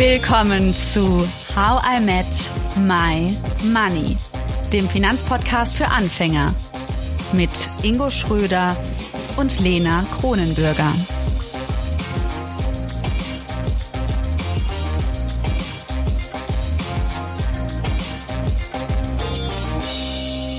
Willkommen zu How I Met My Money, dem Finanzpodcast für Anfänger mit Ingo Schröder und Lena Kronenbürger.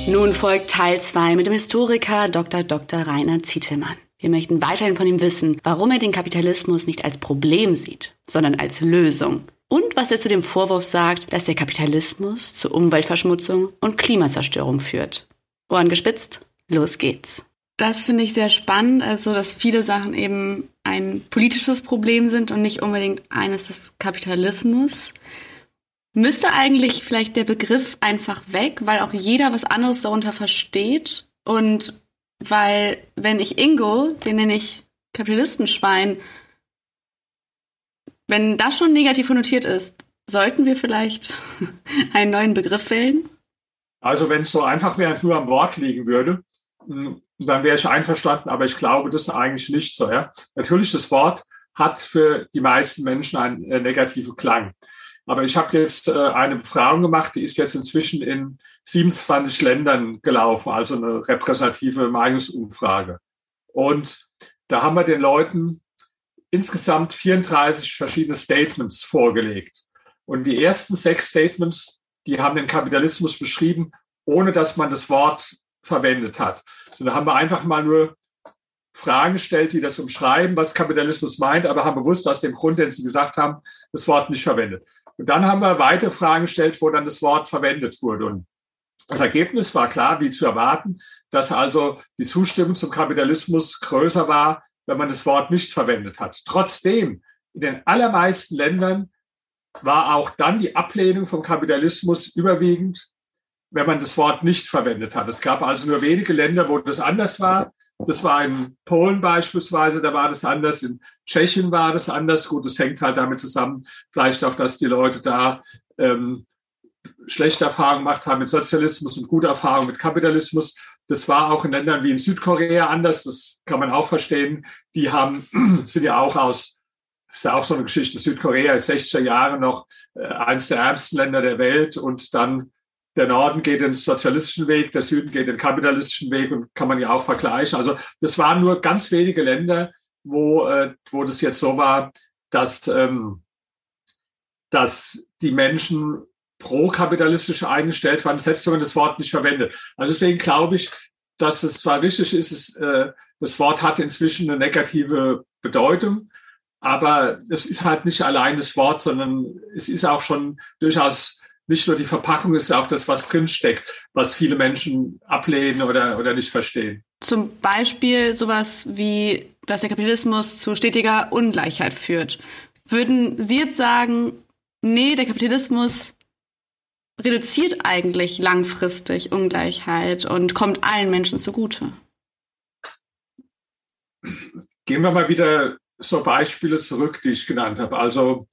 Nun folgt Teil 2 mit dem Historiker Dr. Dr. Rainer Zietelmann. Wir möchten weiterhin von ihm wissen, warum er den Kapitalismus nicht als Problem sieht, sondern als Lösung. Und was er zu dem Vorwurf sagt, dass der Kapitalismus zu Umweltverschmutzung und Klimazerstörung führt. Ohren gespitzt, los geht's. Das finde ich sehr spannend, also dass viele Sachen eben ein politisches Problem sind und nicht unbedingt eines des Kapitalismus. Müsste eigentlich vielleicht der Begriff einfach weg, weil auch jeder was anderes darunter versteht und weil, wenn ich Ingo, den nenne ich Kapitalistenschwein, wenn das schon negativ konnotiert ist, sollten wir vielleicht einen neuen Begriff wählen? Also wenn es so einfach wäre, nur am Wort liegen würde, hm, dann wäre ich einverstanden, aber ich glaube, das ist eigentlich nicht so. Ja? Natürlich, das Wort hat für die meisten Menschen einen äh, negativen Klang. Aber ich habe jetzt äh, eine Befragung gemacht, die ist jetzt inzwischen in 27 Ländern gelaufen, also eine repräsentative Meinungsumfrage. Und da haben wir den Leuten insgesamt 34 verschiedene Statements vorgelegt. Und die ersten sechs Statements, die haben den Kapitalismus beschrieben, ohne dass man das Wort verwendet hat. So, da haben wir einfach mal nur Fragen gestellt, die das umschreiben, was Kapitalismus meint, aber haben bewusst aus dem Grund, den Sie gesagt haben, das Wort nicht verwendet. Und dann haben wir weitere Fragen gestellt, wo dann das Wort verwendet wurde. Und das Ergebnis war klar, wie zu erwarten, dass also die Zustimmung zum Kapitalismus größer war, wenn man das Wort nicht verwendet hat. Trotzdem, in den allermeisten Ländern war auch dann die Ablehnung vom Kapitalismus überwiegend, wenn man das Wort nicht verwendet hat. Es gab also nur wenige Länder, wo das anders war. Das war in Polen beispielsweise, da war das anders. In Tschechien war das anders. Gut, das hängt halt damit zusammen, vielleicht auch, dass die Leute da ähm, schlechte Erfahrungen gemacht haben mit Sozialismus und gute Erfahrungen mit Kapitalismus. Das war auch in Ländern wie in Südkorea anders. Das kann man auch verstehen. Die haben, sind ja auch aus, ist ja auch so eine Geschichte. Südkorea ist 60er Jahre noch äh, eines der ärmsten Länder der Welt und dann der Norden geht den sozialistischen Weg, der Süden geht den kapitalistischen Weg und kann man ja auch vergleichen. Also das waren nur ganz wenige Länder, wo, äh, wo das jetzt so war, dass, ähm, dass die Menschen pro-kapitalistisch eingestellt waren, selbst wenn man das Wort nicht verwendet. Also deswegen glaube ich, dass es zwar richtig ist, es, äh, das Wort hat inzwischen eine negative Bedeutung, aber es ist halt nicht allein das Wort, sondern es ist auch schon durchaus nicht nur die Verpackung ist auch das, was drinsteckt, was viele Menschen ablehnen oder, oder nicht verstehen. Zum Beispiel sowas wie, dass der Kapitalismus zu stetiger Ungleichheit führt. Würden Sie jetzt sagen, nee, der Kapitalismus reduziert eigentlich langfristig Ungleichheit und kommt allen Menschen zugute? Gehen wir mal wieder so Beispiele zurück, die ich genannt habe. Also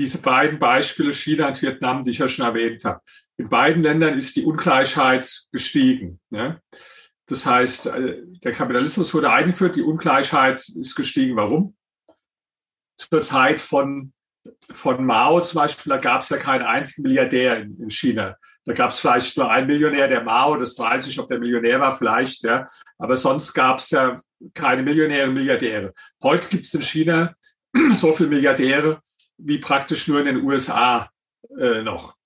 diese beiden Beispiele, China und Vietnam, die ich ja schon erwähnt habe. In beiden Ländern ist die Ungleichheit gestiegen. Ne? Das heißt, äh, der Kapitalismus wurde eingeführt, die Ungleichheit ist gestiegen. Warum? Zur Zeit von, von Mao zum Beispiel, da gab es ja keinen einzigen Milliardär in, in China. Da gab es vielleicht nur einen Millionär, der Mao, das weiß ich, ob der Millionär war, vielleicht, ja. Aber sonst gab es ja keine Millionäre und Milliardäre. Heute gibt es in China so viele Milliardäre, wie praktisch nur in den USA äh, noch.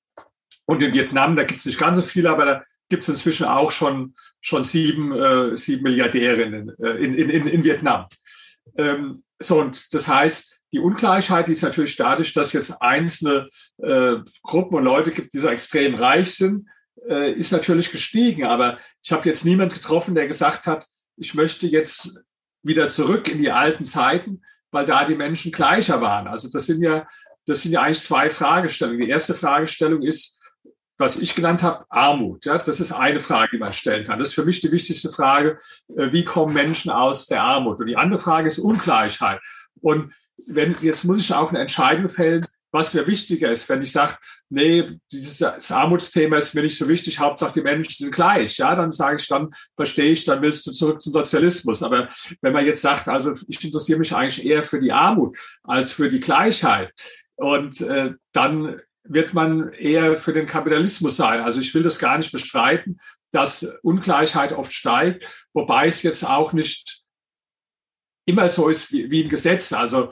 Und in Vietnam, da gibt es nicht ganz so viele, aber da gibt es inzwischen auch schon, schon sieben, äh, sieben Milliardärinnen äh, in, in, in, in Vietnam. Ähm, so, und das heißt, die Ungleichheit ist natürlich dadurch, dass jetzt einzelne äh, Gruppen und Leute gibt, die so extrem reich sind, äh, ist natürlich gestiegen. Aber ich habe jetzt niemand getroffen, der gesagt hat, ich möchte jetzt wieder zurück in die alten Zeiten, weil da die Menschen gleicher waren. Also das sind ja, das sind ja eigentlich zwei Fragestellungen. Die erste Fragestellung ist, was ich genannt habe, Armut. Ja, das ist eine Frage, die man stellen kann. Das ist für mich die wichtigste Frage. Äh, wie kommen Menschen aus der Armut? Und die andere Frage ist Ungleichheit. Und wenn, jetzt muss ich auch eine Entscheidung fällen, was mir wichtiger ist. Wenn ich sage, nee, dieses Armutsthema ist mir nicht so wichtig, Hauptsache die Menschen sind gleich, ja, dann sage ich, dann verstehe ich, dann willst du zurück zum Sozialismus. Aber wenn man jetzt sagt, also ich interessiere mich eigentlich eher für die Armut als für die Gleichheit, und äh, dann wird man eher für den Kapitalismus sein. Also ich will das gar nicht bestreiten, dass Ungleichheit oft steigt, wobei es jetzt auch nicht immer so ist wie, wie ein Gesetz. Also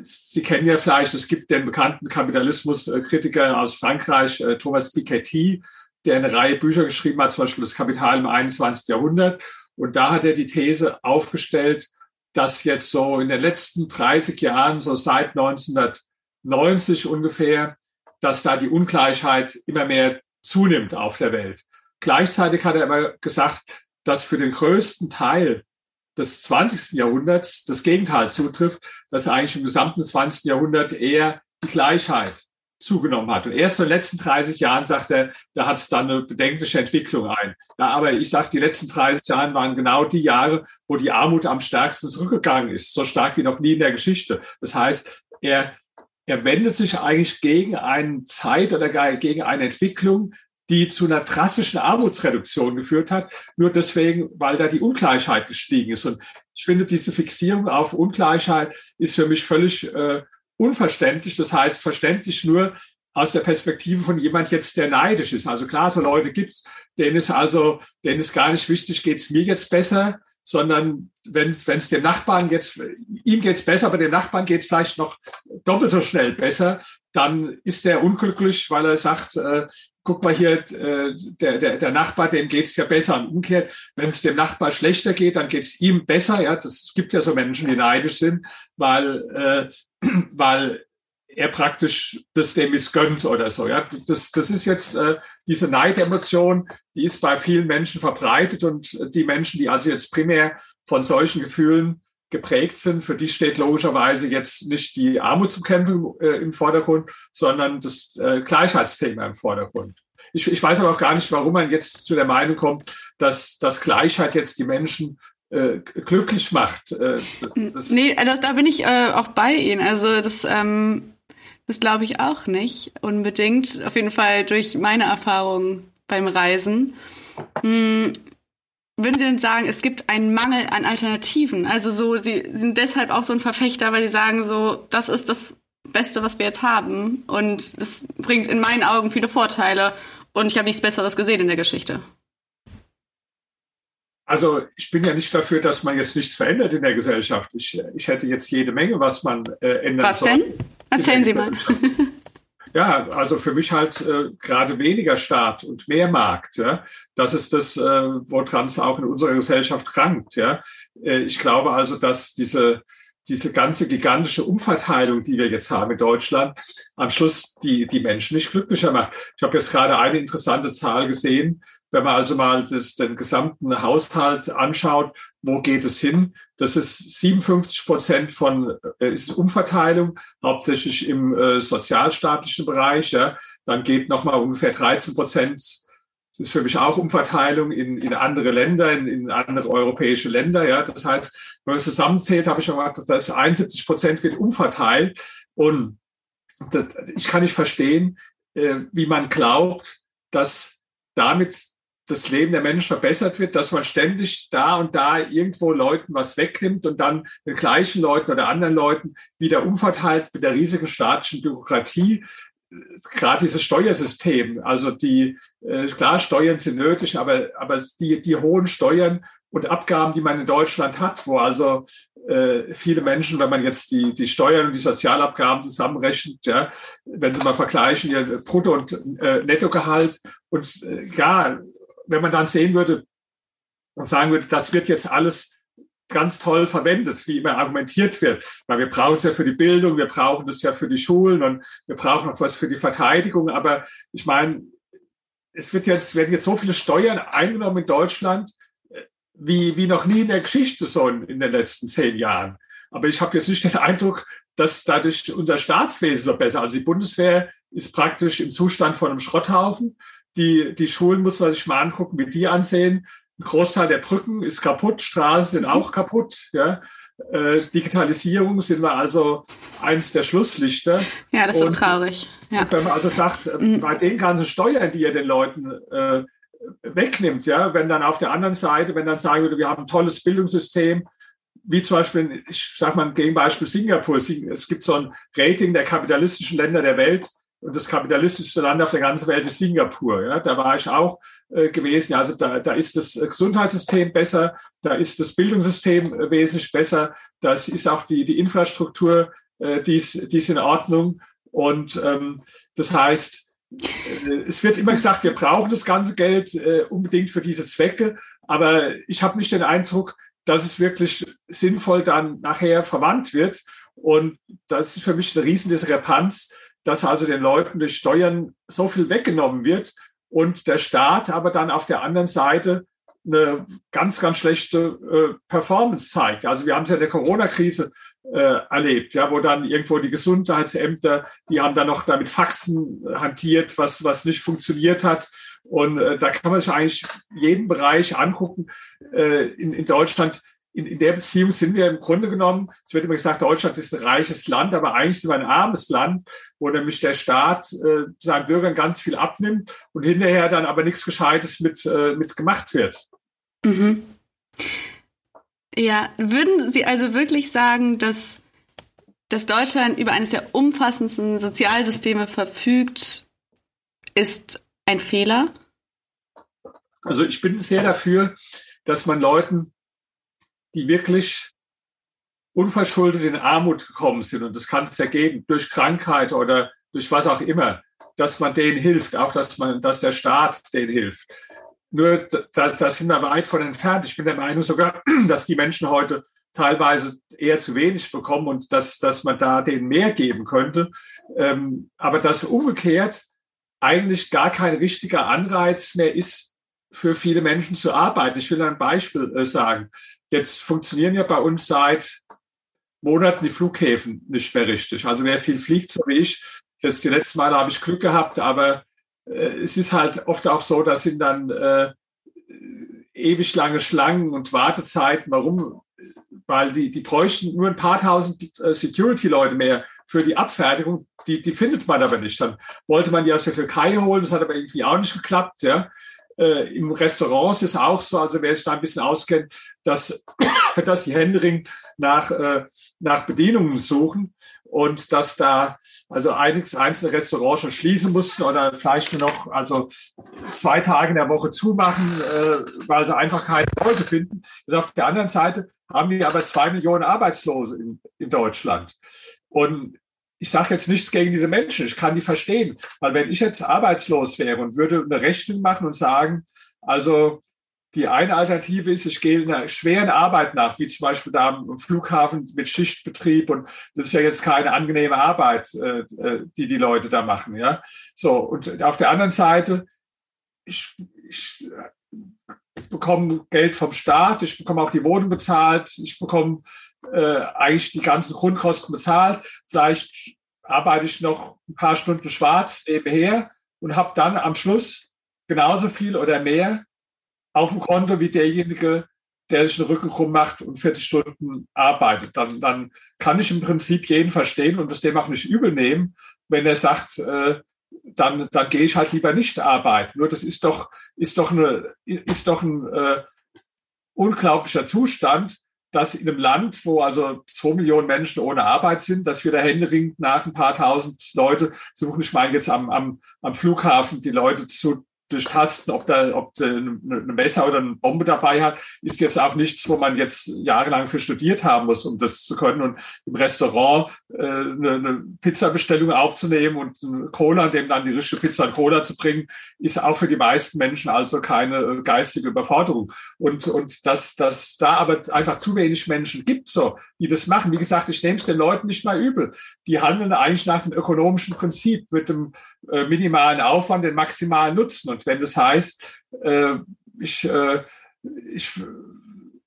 Sie kennen ja vielleicht, es gibt den bekannten Kapitalismuskritiker aus Frankreich, äh, Thomas Piketty, der eine Reihe Bücher geschrieben hat, zum Beispiel das Kapital im 21. Jahrhundert. Und da hat er die These aufgestellt, dass jetzt so in den letzten 30 Jahren, so seit 1990 ungefähr, dass da die Ungleichheit immer mehr zunimmt auf der Welt. Gleichzeitig hat er immer gesagt, dass für den größten Teil des 20. Jahrhunderts das Gegenteil zutrifft, dass eigentlich im gesamten 20. Jahrhundert eher die Gleichheit zugenommen hat. Und erst in den letzten 30 Jahren, sagt er, da hat es dann eine bedenkliche Entwicklung ein. Ja, aber ich sage, die letzten 30 Jahre waren genau die Jahre, wo die Armut am stärksten zurückgegangen ist, so stark wie noch nie in der Geschichte. Das heißt, er, er wendet sich eigentlich gegen eine Zeit oder gegen eine Entwicklung, die zu einer drastischen Armutsreduktion geführt hat, nur deswegen, weil da die Ungleichheit gestiegen ist. Und ich finde, diese Fixierung auf Ungleichheit ist für mich völlig äh, unverständlich. Das heißt, verständlich nur aus der Perspektive von jemand jetzt, der neidisch ist. Also klar, so Leute gibt's, denen ist also, denen ist gar nicht wichtig, geht's mir jetzt besser, sondern wenn es dem Nachbarn jetzt, ihm geht's besser, aber dem Nachbarn geht's vielleicht noch doppelt so schnell besser, dann ist der unglücklich, weil er sagt, äh, guck mal hier, äh, der, der, der Nachbar, dem geht's ja besser. Und umgekehrt, wenn es dem Nachbar schlechter geht, dann geht's ihm besser. Ja, das gibt ja so Menschen, die neidisch sind, weil, äh, weil er praktisch das dem missgönnt oder so. Ja, das, das ist jetzt äh, diese Neidemotion, die ist bei vielen Menschen verbreitet und die Menschen, die also jetzt primär von solchen Gefühlen geprägt sind, für die steht logischerweise jetzt nicht die Armutsbekämpfung äh, im Vordergrund, sondern das äh, Gleichheitsthema im Vordergrund. Ich, ich weiß aber auch gar nicht, warum man jetzt zu der Meinung kommt, dass, dass Gleichheit jetzt die Menschen äh, glücklich macht. Äh, das nee, also da bin ich äh, auch bei Ihnen. Also das, ähm, das glaube ich auch nicht unbedingt. Auf jeden Fall durch meine Erfahrungen beim Reisen. Hm, würden Sie denn sagen, es gibt einen Mangel an Alternativen? Also so, Sie sind deshalb auch so ein Verfechter, weil Sie sagen so, das ist das Beste, was wir jetzt haben. Und das bringt in meinen Augen viele Vorteile. Und ich habe nichts Besseres gesehen in der Geschichte. Also ich bin ja nicht dafür, dass man jetzt nichts verändert in der Gesellschaft. Ich, ich hätte jetzt jede Menge, was man äh, ändern Was denn? Erzählen Sie mal. Ja, also für mich halt äh, gerade weniger Staat und mehr Markt. Ja, das ist das, äh, woran es auch in unserer Gesellschaft krankt. Ja, äh, ich glaube also, dass diese diese ganze gigantische Umverteilung, die wir jetzt haben in Deutschland, am Schluss die, die Menschen nicht glücklicher macht. Ich habe jetzt gerade eine interessante Zahl gesehen. Wenn man also mal das, den gesamten Haushalt anschaut, wo geht es hin? Das ist 57 Prozent von äh, ist Umverteilung, hauptsächlich im äh, sozialstaatlichen Bereich. Ja. Dann geht nochmal ungefähr 13 Prozent das ist für mich auch Umverteilung in, in andere Länder, in, in andere europäische Länder. Ja, das heißt, wenn man zusammenzählt, habe ich schon gesagt, dass 71 Prozent wird umverteilt. Und das, ich kann nicht verstehen, äh, wie man glaubt, dass damit das Leben der Menschen verbessert wird, dass man ständig da und da irgendwo Leuten was wegnimmt und dann den gleichen Leuten oder anderen Leuten wieder umverteilt mit der riesigen staatlichen Bürokratie gerade dieses Steuersystem, also die, äh, klar, Steuern sind nötig, aber, aber die, die hohen Steuern und Abgaben, die man in Deutschland hat, wo also äh, viele Menschen, wenn man jetzt die, die Steuern und die Sozialabgaben zusammenrechnet, ja, wenn sie mal vergleichen, ihr Brutto- und äh, Nettogehalt und äh, ja, wenn man dann sehen würde und sagen würde, das wird jetzt alles ganz toll verwendet, wie immer argumentiert wird. Weil wir brauchen es ja für die Bildung, wir brauchen es ja für die Schulen und wir brauchen auch was für die Verteidigung. Aber ich meine, es wird jetzt, werden jetzt so viele Steuern eingenommen in Deutschland, wie, wie noch nie in der Geschichte so in, den letzten zehn Jahren. Aber ich habe jetzt nicht den Eindruck, dass dadurch unser Staatswesen so besser. Also die Bundeswehr ist praktisch im Zustand von einem Schrotthaufen. Die, die Schulen muss man sich mal angucken, wie die ansehen ein Großteil der Brücken ist kaputt, Straßen sind auch kaputt. Ja. Äh, Digitalisierung sind wir also eins der Schlusslichter. Ja, das und, ist traurig. Ja. Wenn man also sagt, äh, mhm. bei den ganzen Steuern, die ihr den Leuten äh, wegnimmt, ja, wenn dann auf der anderen Seite, wenn dann sagen würde, wir haben ein tolles Bildungssystem, wie zum Beispiel, ich sage mal ein Gegenbeispiel Singapur. Es gibt so ein Rating der kapitalistischen Länder der Welt. Und das kapitalistischste Land auf der ganzen Welt ist Singapur. Ja, da war ich auch äh, gewesen. Also da, da ist das Gesundheitssystem besser, da ist das Bildungssystem äh, wesentlich besser, da ist auch die, die Infrastruktur, äh, die, ist, die ist in Ordnung. Und ähm, das heißt, äh, es wird immer gesagt, wir brauchen das ganze Geld äh, unbedingt für diese Zwecke. Aber ich habe nicht den Eindruck, dass es wirklich sinnvoll dann nachher verwandt wird. Und das ist für mich eine riesen Diskrepanz dass also den Leuten durch Steuern so viel weggenommen wird und der Staat aber dann auf der anderen Seite eine ganz, ganz schlechte äh, Performance zeigt. Also wir haben es ja in der Corona-Krise äh, erlebt, ja, wo dann irgendwo die Gesundheitsämter, die haben dann noch damit Faxen hantiert, was, was nicht funktioniert hat. Und äh, da kann man sich eigentlich jeden Bereich angucken äh, in, in Deutschland in, in der Beziehung sind wir im Grunde genommen, es wird immer gesagt, Deutschland ist ein reiches Land, aber eigentlich sind wir ein armes Land, wo nämlich der Staat äh, seinen Bürgern ganz viel abnimmt und hinterher dann aber nichts Gescheites mit, äh, mit gemacht wird. Mhm. Ja, würden Sie also wirklich sagen, dass, dass Deutschland über eines der umfassendsten Sozialsysteme verfügt, ist ein Fehler? Also ich bin sehr dafür, dass man Leuten die wirklich unverschuldet in Armut gekommen sind, und das kann es ja geben, durch Krankheit oder durch was auch immer, dass man denen hilft, auch dass man, dass der Staat denen hilft. Nur da, da sind wir weit von entfernt. Ich bin der Meinung sogar, dass die Menschen heute teilweise eher zu wenig bekommen und dass, dass man da denen mehr geben könnte. Ähm, aber dass umgekehrt eigentlich gar kein richtiger Anreiz mehr ist, für viele Menschen zu arbeiten. Ich will ein Beispiel äh, sagen. Jetzt funktionieren ja bei uns seit Monaten die Flughäfen nicht mehr richtig. Also wer viel fliegt, so wie ich, jetzt die letzten Mal habe ich Glück gehabt, aber es ist halt oft auch so, dass sind dann äh, ewig lange Schlangen und Wartezeiten. Warum? Weil die, die bräuchten nur ein paar tausend äh, Security-Leute mehr für die Abfertigung. Die, die findet man aber nicht. Dann wollte man die aus der Türkei holen, das hat aber irgendwie auch nicht geklappt. Ja. Äh, Im Restaurant ist es auch so, also wer sich da ein bisschen auskennt, dass, dass die Händering nach, äh, nach Bedienungen suchen und dass da also einiges einzelne Restaurants schon schließen mussten oder vielleicht nur noch also zwei Tage in der Woche zumachen, äh, weil sie einfach keine Leute finden. Und auf der anderen Seite haben wir aber zwei Millionen Arbeitslose in, in Deutschland. Und ich sage jetzt nichts gegen diese Menschen, ich kann die verstehen. Weil wenn ich jetzt arbeitslos wäre und würde eine Rechnung machen und sagen, also die eine Alternative ist, ich gehe einer schweren Arbeit nach, wie zum Beispiel da am Flughafen mit Schichtbetrieb und das ist ja jetzt keine angenehme Arbeit, äh, äh, die die Leute da machen. Ja, so und auf der anderen Seite, ich, ich bekomme Geld vom Staat, ich bekomme auch die Wohnung bezahlt, ich bekomme äh, eigentlich die ganzen Grundkosten bezahlt. Vielleicht arbeite ich noch ein paar Stunden schwarz nebenher und habe dann am Schluss genauso viel oder mehr auf dem Konto wie derjenige, der sich den Rücken krumm macht und 40 Stunden arbeitet. Dann, dann kann ich im Prinzip jeden verstehen und das dem auch nicht übel nehmen, wenn er sagt, äh, dann, dann gehe ich halt lieber nicht arbeiten. Nur das ist doch, ist doch, eine, ist doch ein äh, unglaublicher Zustand, dass in einem Land, wo also zwei Millionen Menschen ohne Arbeit sind, dass wir da händeringend nach ein paar tausend Leute suchen. Ich meine jetzt am, am, am Flughafen die Leute zu durchtasten, ob da, ob da eine Messer oder eine Bombe dabei hat, ist jetzt auch nichts, wo man jetzt jahrelang für studiert haben muss, um das zu können. Und im Restaurant äh, eine, eine Pizzabestellung aufzunehmen und Cola, dem dann die richtige Pizza und Cola zu bringen, ist auch für die meisten Menschen also keine äh, geistige Überforderung. Und, und dass, dass da aber einfach zu wenig Menschen gibt, so, die das machen. Wie gesagt, ich nehme es den Leuten nicht mal übel. Die handeln eigentlich nach dem ökonomischen Prinzip mit dem äh, minimalen Aufwand, den maximalen Nutzen. Und wenn das heißt, äh, ich, äh, ich,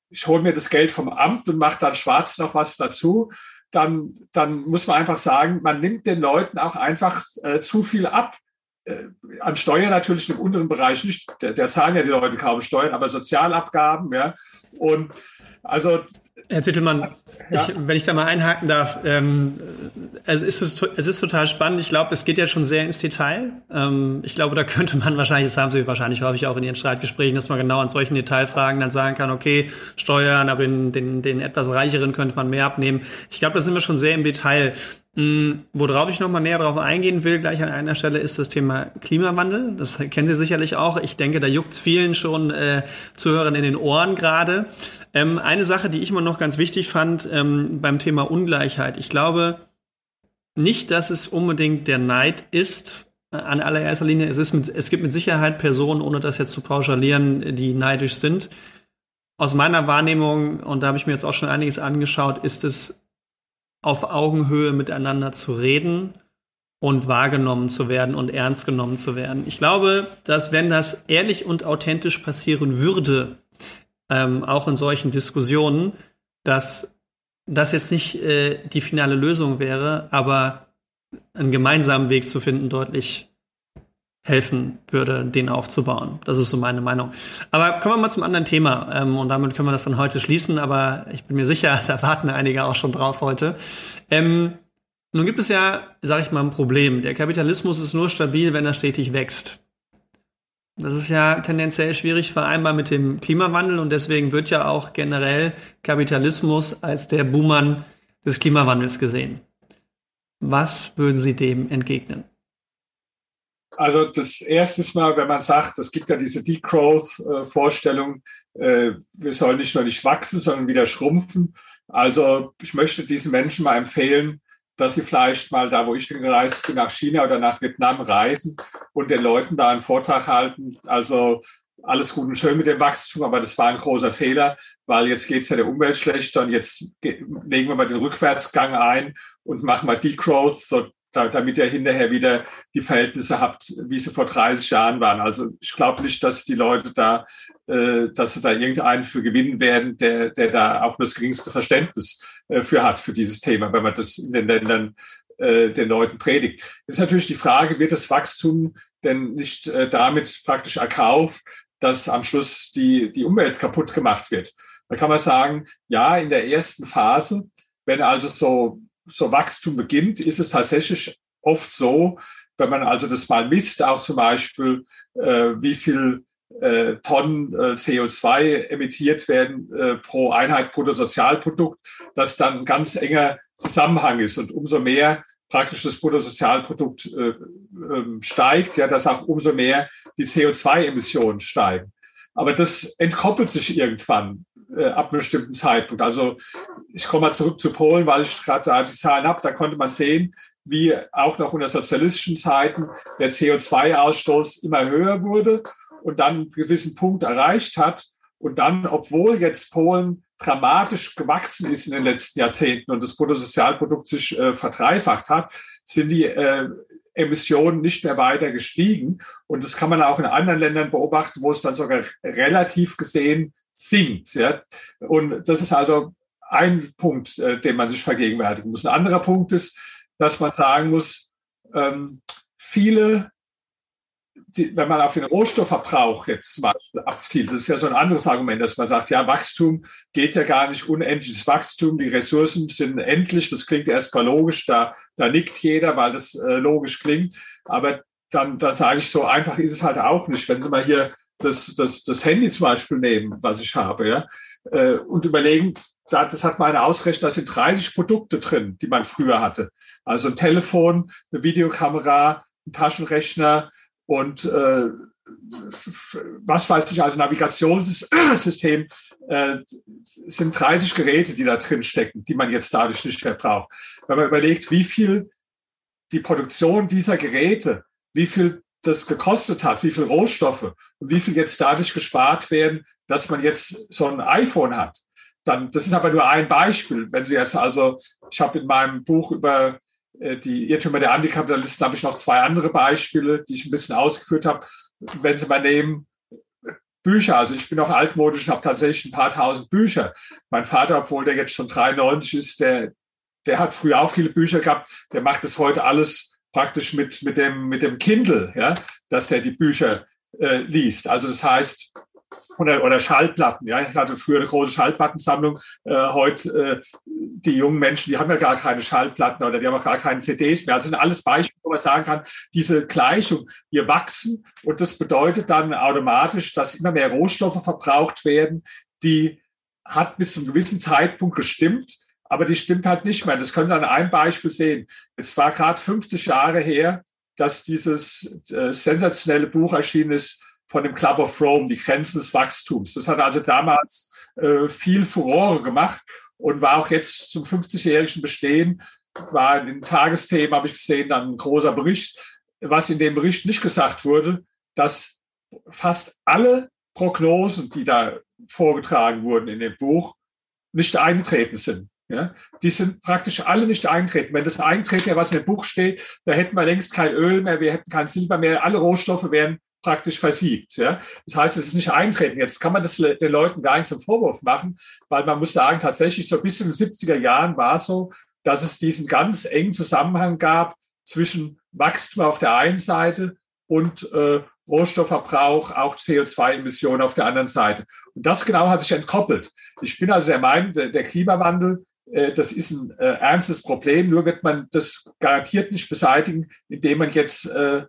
ich hole mir das Geld vom Amt und mache dann schwarz noch was dazu, dann, dann muss man einfach sagen, man nimmt den Leuten auch einfach äh, zu viel ab. äh, an Steuern natürlich im unteren Bereich nicht, der, der zahlen ja die Leute kaum Steuern, aber Sozialabgaben, ja. Und also Herr Zittelmann, ja. ich, wenn ich da mal einhaken darf, ähm, es, ist, es ist total spannend. Ich glaube, es geht ja schon sehr ins Detail. Ähm, ich glaube, da könnte man wahrscheinlich, das haben Sie wahrscheinlich häufig auch in Ihren Streitgesprächen, dass man genau an solchen Detailfragen dann sagen kann, okay, Steuern, aber den, den, den etwas reicheren könnte man mehr abnehmen. Ich glaube, da sind wir schon sehr im Detail. Mhm, worauf ich nochmal näher drauf eingehen will, gleich an einer Stelle, ist das Thema Klimawandel. Das kennen Sie sicherlich auch. Ich denke, da juckt's vielen schon äh, Zuhörern in den Ohren gerade. Ähm, eine Sache, die ich immer noch ganz wichtig fand ähm, beim Thema Ungleichheit. Ich glaube nicht, dass es unbedingt der Neid ist, äh, an allererster Linie. Es, ist mit, es gibt mit Sicherheit Personen, ohne das jetzt zu pauschalieren, die neidisch sind. Aus meiner Wahrnehmung, und da habe ich mir jetzt auch schon einiges angeschaut, ist es auf Augenhöhe miteinander zu reden und wahrgenommen zu werden und ernst genommen zu werden. Ich glaube, dass wenn das ehrlich und authentisch passieren würde, ähm, auch in solchen Diskussionen, dass das jetzt nicht äh, die finale Lösung wäre, aber einen gemeinsamen Weg zu finden deutlich helfen würde, den aufzubauen. Das ist so meine Meinung. Aber kommen wir mal zum anderen Thema. Ähm, und damit können wir das von heute schließen. Aber ich bin mir sicher, da warten einige auch schon drauf heute. Ähm, nun gibt es ja, sage ich mal, ein Problem. Der Kapitalismus ist nur stabil, wenn er stetig wächst. Das ist ja tendenziell schwierig vereinbar mit dem Klimawandel und deswegen wird ja auch generell Kapitalismus als der Buhmann des Klimawandels gesehen. Was würden Sie dem entgegnen? Also das erste Mal, wenn man sagt, es gibt ja diese Degrowth-Vorstellung, äh, wir sollen nicht nur nicht wachsen, sondern wieder schrumpfen. Also ich möchte diesen Menschen mal empfehlen, dass sie vielleicht mal da, wo ich gereist bin, nach China oder nach Vietnam reisen und den Leuten da einen Vortrag halten. Also alles gut und schön mit dem Wachstum, aber das war ein großer Fehler, weil jetzt geht es ja der Umwelt schlechter und jetzt legen wir mal den Rückwärtsgang ein und machen mal Degrowth, so damit ihr hinterher wieder die Verhältnisse habt, wie sie vor 30 Jahren waren. Also ich glaube nicht, dass die Leute da, äh, dass sie da irgendeinen für gewinnen werden, der, der da auch nur das geringste Verständnis äh, für hat, für dieses Thema, wenn man das in den Ländern äh, den Leuten predigt. Ist natürlich die Frage, wird das Wachstum denn nicht äh, damit praktisch erkauft, dass am Schluss die, die Umwelt kaputt gemacht wird? Da kann man sagen, ja, in der ersten Phase, wenn also so so Wachstum beginnt, ist es tatsächlich oft so, wenn man also das mal misst, auch zum Beispiel, äh, wie viel äh, Tonnen äh, CO2 emittiert werden äh, pro Einheit Bruttosozialprodukt, dass dann ein ganz enger Zusammenhang ist. Und umso mehr praktisch das Bruttosozialprodukt äh, äh, steigt, ja, dass auch umso mehr die CO2-Emissionen steigen. Aber das entkoppelt sich irgendwann äh, ab einem bestimmten Zeitpunkt. Also ich komme mal zurück zu Polen, weil ich gerade da die Zahlen habe. Da konnte man sehen, wie auch noch unter sozialistischen Zeiten der CO2-Ausstoß immer höher wurde und dann einen gewissen Punkt erreicht hat. Und dann, obwohl jetzt Polen dramatisch gewachsen ist in den letzten Jahrzehnten und das Bruttosozialprodukt sich äh, verdreifacht hat, sind die äh, Emissionen nicht mehr weiter gestiegen. Und das kann man auch in anderen Ländern beobachten, wo es dann sogar relativ gesehen sinkt. Ja? Und das ist also ein Punkt, äh, den man sich vergegenwärtigen muss. Ein anderer Punkt ist, dass man sagen muss, ähm, viele, die, wenn man auf den Rohstoffverbrauch jetzt Beispiel abzielt, das ist ja so ein anderes Argument, dass man sagt, ja, Wachstum geht ja gar nicht, unendliches Wachstum, die Ressourcen sind endlich, das klingt erstmal logisch, da, da nickt jeder, weil das äh, logisch klingt, aber dann, dann sage ich, so einfach ist es halt auch nicht. Wenn Sie mal hier das, das, das Handy zum Beispiel nehmen, was ich habe, ja, äh, und überlegen, das hat meine Ausrechnung, da sind 30 Produkte drin, die man früher hatte. Also ein Telefon, eine Videokamera, ein Taschenrechner und äh, was weiß ich, also Navigationssystem, äh, sind 30 Geräte, die da drin stecken, die man jetzt dadurch nicht mehr braucht. Wenn man überlegt, wie viel die Produktion dieser Geräte, wie viel das gekostet hat, wie viel Rohstoffe und wie viel jetzt dadurch gespart werden, dass man jetzt so ein iPhone hat. Dann, das ist aber nur ein Beispiel. Wenn Sie jetzt also, ich habe in meinem Buch über die Irrtümer der Antikapitalisten habe ich noch zwei andere Beispiele, die ich ein bisschen ausgeführt habe. Wenn Sie mal nehmen, Bücher, also ich bin auch altmodisch und habe tatsächlich ein paar tausend Bücher. Mein Vater, obwohl der jetzt schon 93 ist, der, der hat früher auch viele Bücher gehabt, der macht das heute alles praktisch mit, mit, dem, mit dem Kindle, ja, dass der die Bücher äh, liest. Also das heißt, oder, oder Schallplatten. Ja, ich hatte früher eine große Schallplattensammlung. Äh, heute äh, die jungen Menschen, die haben ja gar keine Schallplatten oder die haben auch gar keine CDs mehr. Also sind alles Beispiele, wo man sagen kann, diese Gleichung, wir wachsen und das bedeutet dann automatisch, dass immer mehr Rohstoffe verbraucht werden, die hat bis zu einem gewissen Zeitpunkt gestimmt, aber die stimmt halt nicht mehr. Das können Sie an einem Beispiel sehen. Es war gerade 50 Jahre her, dass dieses äh, sensationelle Buch erschienen ist, von dem Club of Rome, die Grenzen des Wachstums. Das hat also damals äh, viel Furore gemacht und war auch jetzt zum 50-jährigen Bestehen, war in den Tagesthemen, habe ich gesehen, dann ein großer Bericht. Was in dem Bericht nicht gesagt wurde, dass fast alle Prognosen, die da vorgetragen wurden in dem Buch, nicht eingetreten sind. Ja, die sind praktisch alle nicht eingetreten. Wenn das eintreten was in dem Buch steht, da hätten wir längst kein Öl mehr, wir hätten kein Silber mehr, alle Rohstoffe wären praktisch versiegt. Ja? Das heißt, es ist nicht eintreten. Jetzt kann man das den Leuten gar nicht zum Vorwurf machen, weil man muss sagen, tatsächlich so bis in den 70er Jahren war es so, dass es diesen ganz engen Zusammenhang gab zwischen Wachstum auf der einen Seite und äh, Rohstoffverbrauch, auch CO2-Emissionen auf der anderen Seite. Und das genau hat sich entkoppelt. Ich bin also der Meinung, der Klimawandel, äh, das ist ein äh, ernstes Problem, nur wird man das garantiert nicht beseitigen, indem man jetzt äh,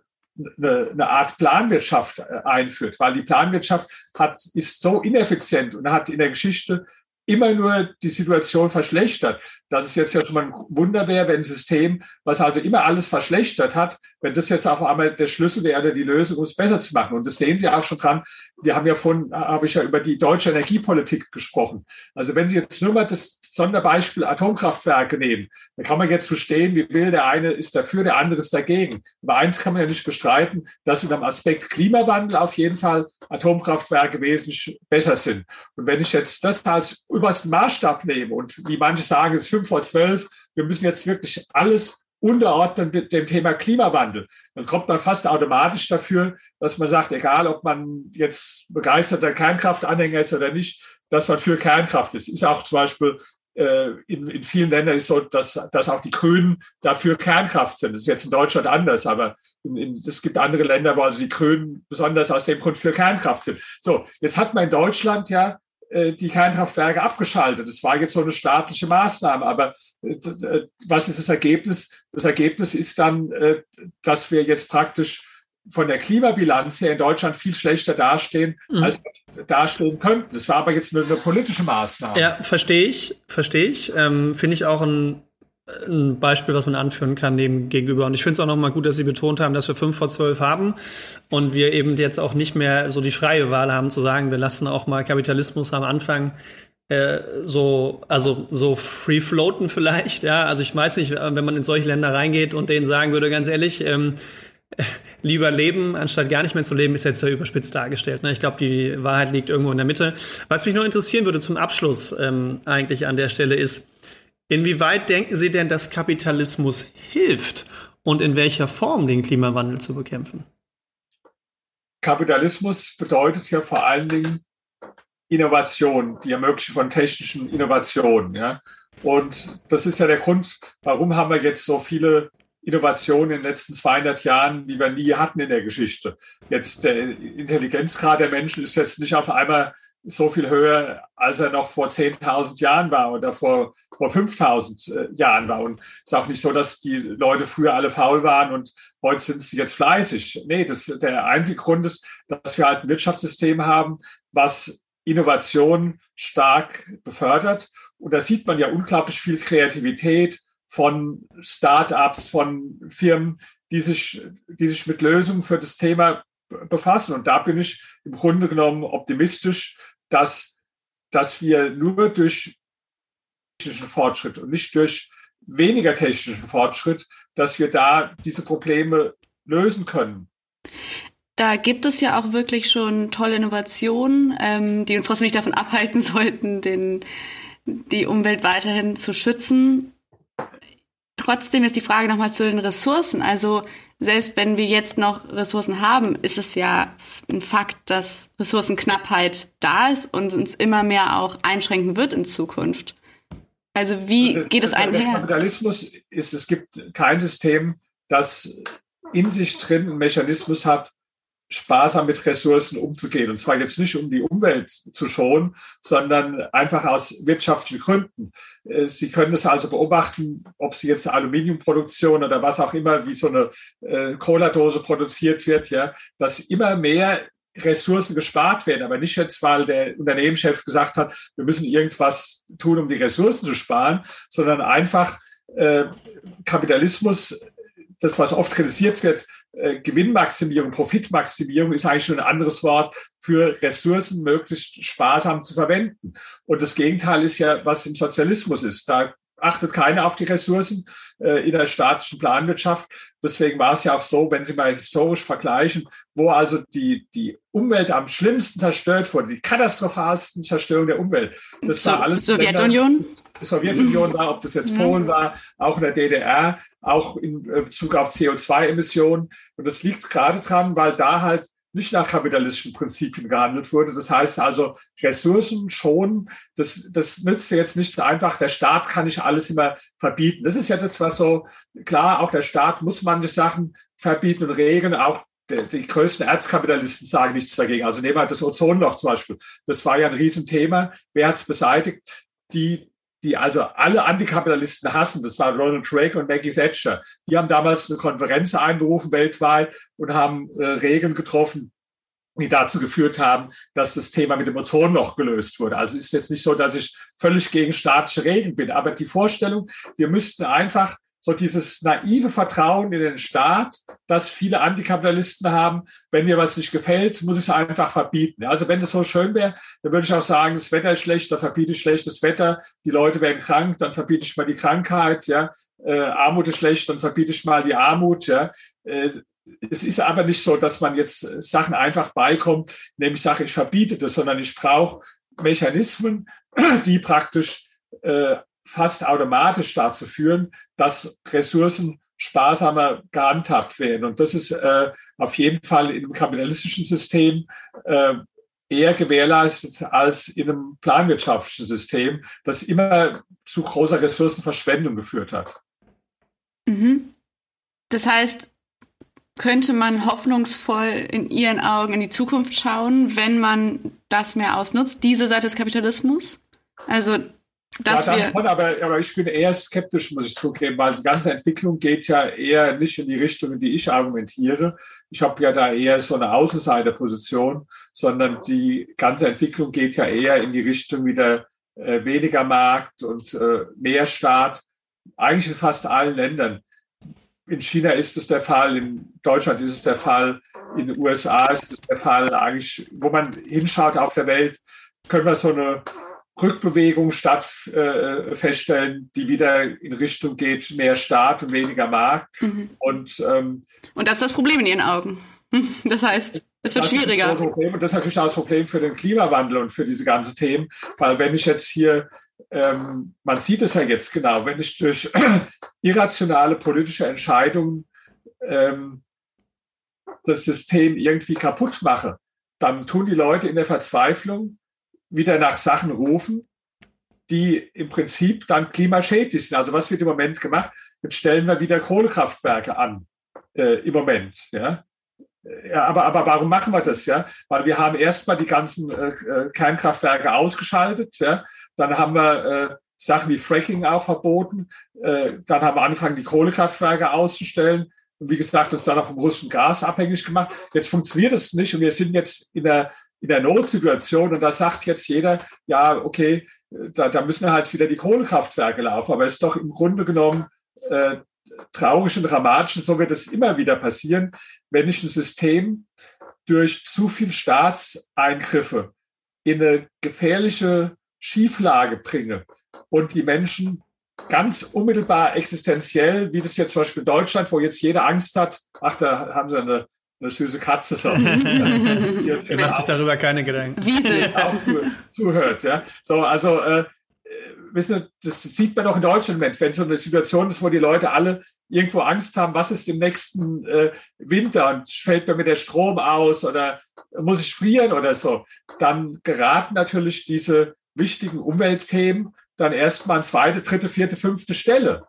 eine, eine Art Planwirtschaft äh, einführt, weil die Planwirtschaft hat, ist so ineffizient und hat in der Geschichte immer nur die Situation verschlechtert. Das ist jetzt ja schon mal ein Wunder wäre, wenn ein System, was also immer alles verschlechtert hat, wenn das jetzt auf einmal der Schlüssel wäre die Lösung, es besser zu machen. Und das sehen Sie auch schon dran. Wir haben ja von, habe ich ja über die deutsche Energiepolitik gesprochen. Also wenn Sie jetzt nur mal das Sonderbeispiel Atomkraftwerke nehmen, dann kann man jetzt so stehen, wie will, der eine ist dafür, der andere ist dagegen. Aber eins kann man ja nicht bestreiten, dass unter dem Aspekt Klimawandel auf jeden Fall Atomkraftwerke wesentlich besser sind. Und wenn ich jetzt das als übers Maßstab nehme und wie manche sagen, es ist fünf vor zwölf, wir müssen jetzt wirklich alles unterordnen dem Thema Klimawandel. Dann kommt man fast automatisch dafür, dass man sagt, egal ob man jetzt begeisterter Kernkraftanhänger ist oder nicht, dass man für Kernkraft ist. Ist auch zum Beispiel äh, in, in vielen Ländern ist so, dass, dass auch die Grünen dafür Kernkraft sind. Das ist jetzt in Deutschland anders, aber in, in, es gibt andere Länder, wo also die Grünen besonders aus dem Grund für Kernkraft sind. So, jetzt hat man in Deutschland ja die Kernkraftwerke abgeschaltet. Das war jetzt so eine staatliche Maßnahme. Aber äh, was ist das Ergebnis? Das Ergebnis ist dann, äh, dass wir jetzt praktisch von der Klimabilanz her in Deutschland viel schlechter dastehen, mhm. als wir dastehen könnten. Das war aber jetzt nur eine politische Maßnahme. Ja, verstehe ich, verstehe ich. Ähm, Finde ich auch ein ein Beispiel, was man anführen kann dem gegenüber. Und ich finde es auch nochmal gut, dass Sie betont haben, dass wir fünf vor zwölf haben und wir eben jetzt auch nicht mehr so die freie Wahl haben zu sagen, wir lassen auch mal Kapitalismus am Anfang äh, so, also so free floaten vielleicht. Ja, also ich weiß nicht, wenn man in solche Länder reingeht und denen sagen würde, ganz ehrlich, ähm, lieber leben, anstatt gar nicht mehr zu leben, ist jetzt sehr überspitzt dargestellt. Ne? Ich glaube, die Wahrheit liegt irgendwo in der Mitte. Was mich nur interessieren würde zum Abschluss ähm, eigentlich an der Stelle ist, Inwieweit denken Sie denn, dass Kapitalismus hilft und in welcher Form den Klimawandel zu bekämpfen? Kapitalismus bedeutet ja vor allen Dingen Innovation, die Ermöglichung von technischen Innovationen. Ja? Und das ist ja der Grund, warum haben wir jetzt so viele Innovationen in den letzten 200 Jahren, wie wir nie hatten in der Geschichte. Jetzt der Intelligenzgrad der Menschen ist jetzt nicht auf einmal so viel höher, als er noch vor 10.000 Jahren war oder vor, vor 5.000 äh, Jahren war. Und es ist auch nicht so, dass die Leute früher alle faul waren und heute sind sie jetzt fleißig. Nee, das, der einzige Grund ist, dass wir halt ein Wirtschaftssystem haben, was Innovation stark befördert. Und da sieht man ja unglaublich viel Kreativität von Start-ups, von Firmen, die sich, die sich mit Lösungen für das Thema befassen. Und da bin ich im Grunde genommen optimistisch, dass, dass wir nur durch technischen Fortschritt und nicht durch weniger technischen Fortschritt, dass wir da diese Probleme lösen können. Da gibt es ja auch wirklich schon tolle Innovationen, ähm, die uns trotzdem nicht davon abhalten sollten, den, die Umwelt weiterhin zu schützen. Trotzdem ist die Frage nochmal zu den Ressourcen. Also selbst wenn wir jetzt noch Ressourcen haben, ist es ja ein Fakt, dass Ressourcenknappheit da ist und uns immer mehr auch einschränken wird in Zukunft. Also wie geht es einher? Der Kapitalismus ist, es gibt kein System, das in sich drin einen Mechanismus hat, sparsam mit Ressourcen umzugehen. Und zwar jetzt nicht, um die Umwelt zu schonen, sondern einfach aus wirtschaftlichen Gründen. Äh, Sie können es also beobachten, ob Sie jetzt Aluminiumproduktion oder was auch immer, wie so eine äh, Cola-Dose produziert wird, ja, dass immer mehr Ressourcen gespart werden, aber nicht jetzt, weil der Unternehmenschef gesagt hat, wir müssen irgendwas tun, um die Ressourcen zu sparen, sondern einfach äh, Kapitalismus das, was oft kritisiert wird, äh, Gewinnmaximierung, Profitmaximierung ist eigentlich schon ein anderes Wort für Ressourcen möglichst sparsam zu verwenden. Und das Gegenteil ist ja, was im Sozialismus ist. Da achtet keiner auf die Ressourcen äh, in der statischen Planwirtschaft. Deswegen war es ja auch so, wenn Sie mal historisch vergleichen, wo also die, die Umwelt am schlimmsten zerstört wurde, die katastrophalsten Zerstörung der Umwelt. Das so, war alles. Sowjetunion? Die Sowjetunion war, ob das jetzt Polen war, auch in der DDR, auch in äh, Bezug auf CO2-Emissionen. Und das liegt gerade dran, weil da halt nicht nach kapitalistischen Prinzipien gehandelt wurde. Das heißt also, Ressourcen schon, das, das nützt jetzt nicht so einfach. Der Staat kann nicht alles immer verbieten. Das ist ja das, was so, klar, auch der Staat muss manche Sachen verbieten und regeln. Auch die, die größten Erzkapitalisten sagen nichts dagegen. Also nehmen wir das Ozonloch zum Beispiel. Das war ja ein Riesenthema. Wer hat es beseitigt? Die die also alle Antikapitalisten hassen, das war Ronald Reagan und Maggie Thatcher, die haben damals eine Konferenz einberufen weltweit und haben äh, Regeln getroffen, die dazu geführt haben, dass das Thema mit dem Ozonloch gelöst wurde. Also ist jetzt nicht so, dass ich völlig gegen staatliche Regeln bin, aber die Vorstellung, wir müssten einfach so dieses naive Vertrauen in den Staat, das viele Antikapitalisten haben. Wenn mir was nicht gefällt, muss ich es einfach verbieten. Also wenn es so schön wäre, dann würde ich auch sagen, das Wetter ist schlecht, dann verbiete ich schlechtes Wetter. Die Leute werden krank, dann verbiete ich mal die Krankheit. Ja, äh, Armut ist schlecht, dann verbiete ich mal die Armut. Ja, äh, es ist aber nicht so, dass man jetzt Sachen einfach beikommt, nämlich sage, ich verbiete das, sondern ich brauche Mechanismen, die praktisch äh, fast automatisch dazu führen, dass Ressourcen sparsamer gehandhabt werden. Und das ist äh, auf jeden Fall in einem kapitalistischen System äh, eher gewährleistet als in einem planwirtschaftlichen System, das immer zu großer Ressourcenverschwendung geführt hat. Mhm. Das heißt, könnte man hoffnungsvoll in Ihren Augen in die Zukunft schauen, wenn man das mehr ausnutzt, diese Seite des Kapitalismus? Also dass ja, wir aber, aber ich bin eher skeptisch, muss ich zugeben, weil die ganze Entwicklung geht ja eher nicht in die Richtung, in die ich argumentiere. Ich habe ja da eher so eine Außenseiterposition, sondern die ganze Entwicklung geht ja eher in die Richtung wieder äh, weniger Markt und äh, mehr Staat, eigentlich in fast allen Ländern. In China ist es der Fall, in Deutschland ist es der Fall, in den USA ist es der Fall. Eigentlich, wo man hinschaut auf der Welt, können wir so eine Rückbewegung statt äh, feststellen, die wieder in Richtung geht, mehr Staat und weniger Markt. Mhm. Und, ähm, und das ist das Problem in Ihren Augen. Das heißt, es wird schwieriger. Das und das ist natürlich auch das Problem für den Klimawandel und für diese ganzen Themen. Weil wenn ich jetzt hier, ähm, man sieht es ja jetzt genau, wenn ich durch irrationale politische Entscheidungen ähm, das System irgendwie kaputt mache, dann tun die Leute in der Verzweiflung wieder nach Sachen rufen, die im Prinzip dann klimaschädlich sind. Also was wird im Moment gemacht? Jetzt stellen wir wieder Kohlekraftwerke an äh, im Moment. Ja? ja, aber, aber warum machen wir das? Ja, weil wir haben erstmal die ganzen äh, äh, Kernkraftwerke ausgeschaltet. Ja, dann haben wir äh, Sachen wie Fracking auch verboten. Äh, dann haben wir angefangen, die Kohlekraftwerke auszustellen. Und wie gesagt, uns dann auch vom russischen Gas abhängig gemacht. Jetzt funktioniert es nicht und wir sind jetzt in der in der Notsituation. Und da sagt jetzt jeder, ja, okay, da, da müssen halt wieder die Kohlekraftwerke laufen, aber es ist doch im Grunde genommen äh, traurig und dramatisch, und so wird es immer wieder passieren, wenn ich ein System durch zu viel Staatseingriffe in eine gefährliche Schieflage bringe und die Menschen ganz unmittelbar existenziell, wie das jetzt zum Beispiel in Deutschland, wo jetzt jeder Angst hat, ach, da haben sie eine eine süße Katze so. Ihr macht sich darüber keine Gedanken. Wiesel. auch zu, zuhört, ja. So, also, äh, wissen, das sieht man doch in Deutschland, wenn so eine Situation ist, wo die Leute alle irgendwo Angst haben, was ist im nächsten äh, Winter und fällt mir mit der Strom aus oder muss ich frieren oder so, dann geraten natürlich diese wichtigen Umweltthemen dann erstmal an zweite, dritte, vierte, fünfte Stelle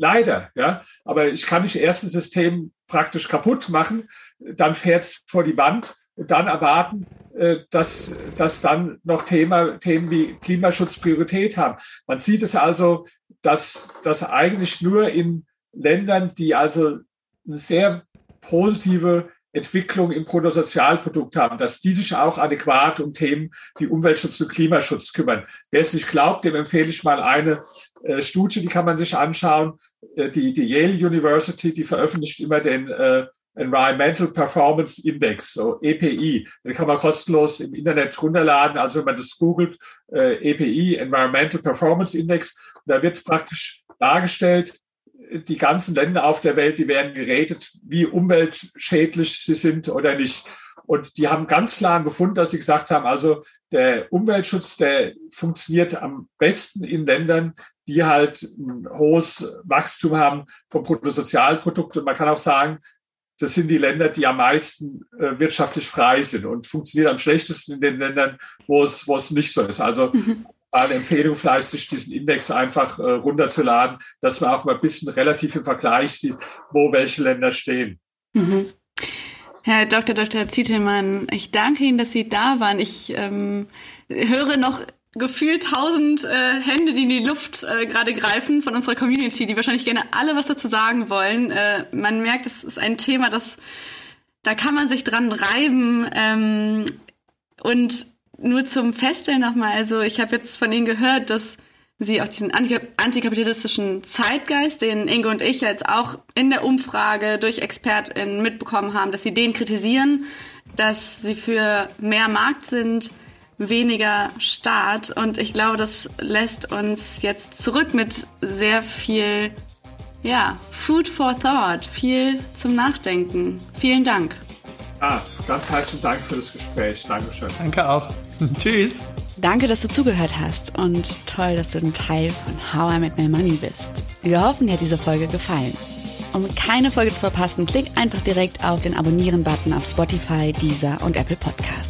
leider, ja. Aber ich kann nicht erst ein System praktisch kaputt machen, dann fährt es vor die Wand und dann erwarten, äh, dass, dass dann noch Thema, Themen wie Klimaschutz Priorität haben. Man sieht es also, dass, dass eigentlich nur in Ländern, die also eine sehr positive Entwicklung im Bruttosozialprodukt haben, dass die sich auch adäquat um Themen wie Umweltschutz und Klimaschutz kümmern. Wer es nicht glaubt, dem empfehle ich mal eine äh, Studie, die kann man sich anschauen. Äh, die, die Yale University, die veröffentlicht immer den äh, Environmental Performance Index, so EPI. Den kann man kostenlos im Internet runterladen. Also wenn man das googelt, äh, EPI, Environmental Performance Index, da wird praktisch dargestellt, die ganzen Länder auf der Welt, die werden geredet, wie umweltschädlich sie sind oder nicht. Und die haben ganz klar gefunden, dass sie gesagt haben, also der Umweltschutz, der funktioniert am besten in Ländern, die halt ein hohes Wachstum haben vom Bruttosozialprodukt. Und man kann auch sagen, das sind die Länder, die am meisten äh, wirtschaftlich frei sind und funktioniert am schlechtesten in den Ländern, wo es, wo es nicht so ist. Also mhm eine Empfehlung vielleicht, sich diesen Index einfach äh, runterzuladen, dass man auch mal ein bisschen relativ im Vergleich sieht, wo welche Länder stehen. Mhm. Herr Dr. Dr. Zietelmann, ich danke Ihnen, dass Sie da waren. Ich ähm, höre noch gefühlt tausend äh, Hände, die in die Luft äh, gerade greifen von unserer Community, die wahrscheinlich gerne alle was dazu sagen wollen. Äh, man merkt, es ist ein Thema, das da kann man sich dran reiben. Ähm, und nur zum Feststellen nochmal, also ich habe jetzt von Ihnen gehört, dass Sie auch diesen antikapitalistischen Zeitgeist, den Inge und ich jetzt auch in der Umfrage durch ExpertInnen mitbekommen haben, dass Sie den kritisieren, dass Sie für mehr Markt sind, weniger Staat. Und ich glaube, das lässt uns jetzt zurück mit sehr viel, ja, Food for Thought, viel zum Nachdenken. Vielen Dank. Ah, ganz herzlichen Dank für das Gespräch. Dankeschön. Danke auch. Tschüss. Danke, dass du zugehört hast und toll, dass du ein Teil von How I Make My Money bist. Wir hoffen, dir hat diese Folge gefallen. Um keine Folge zu verpassen, klick einfach direkt auf den Abonnieren-Button auf Spotify, Deezer und Apple Podcasts.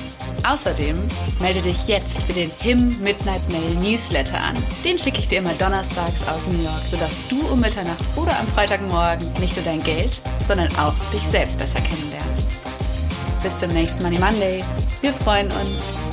Außerdem melde dich jetzt für den HIM Midnight Mail Newsletter an. Den schicke ich dir immer donnerstags aus New York, sodass du um Mitternacht oder am Freitagmorgen nicht nur dein Geld, sondern auch dich selbst besser kennenlernst. Bis zum nächsten Money Monday. Wir freuen uns.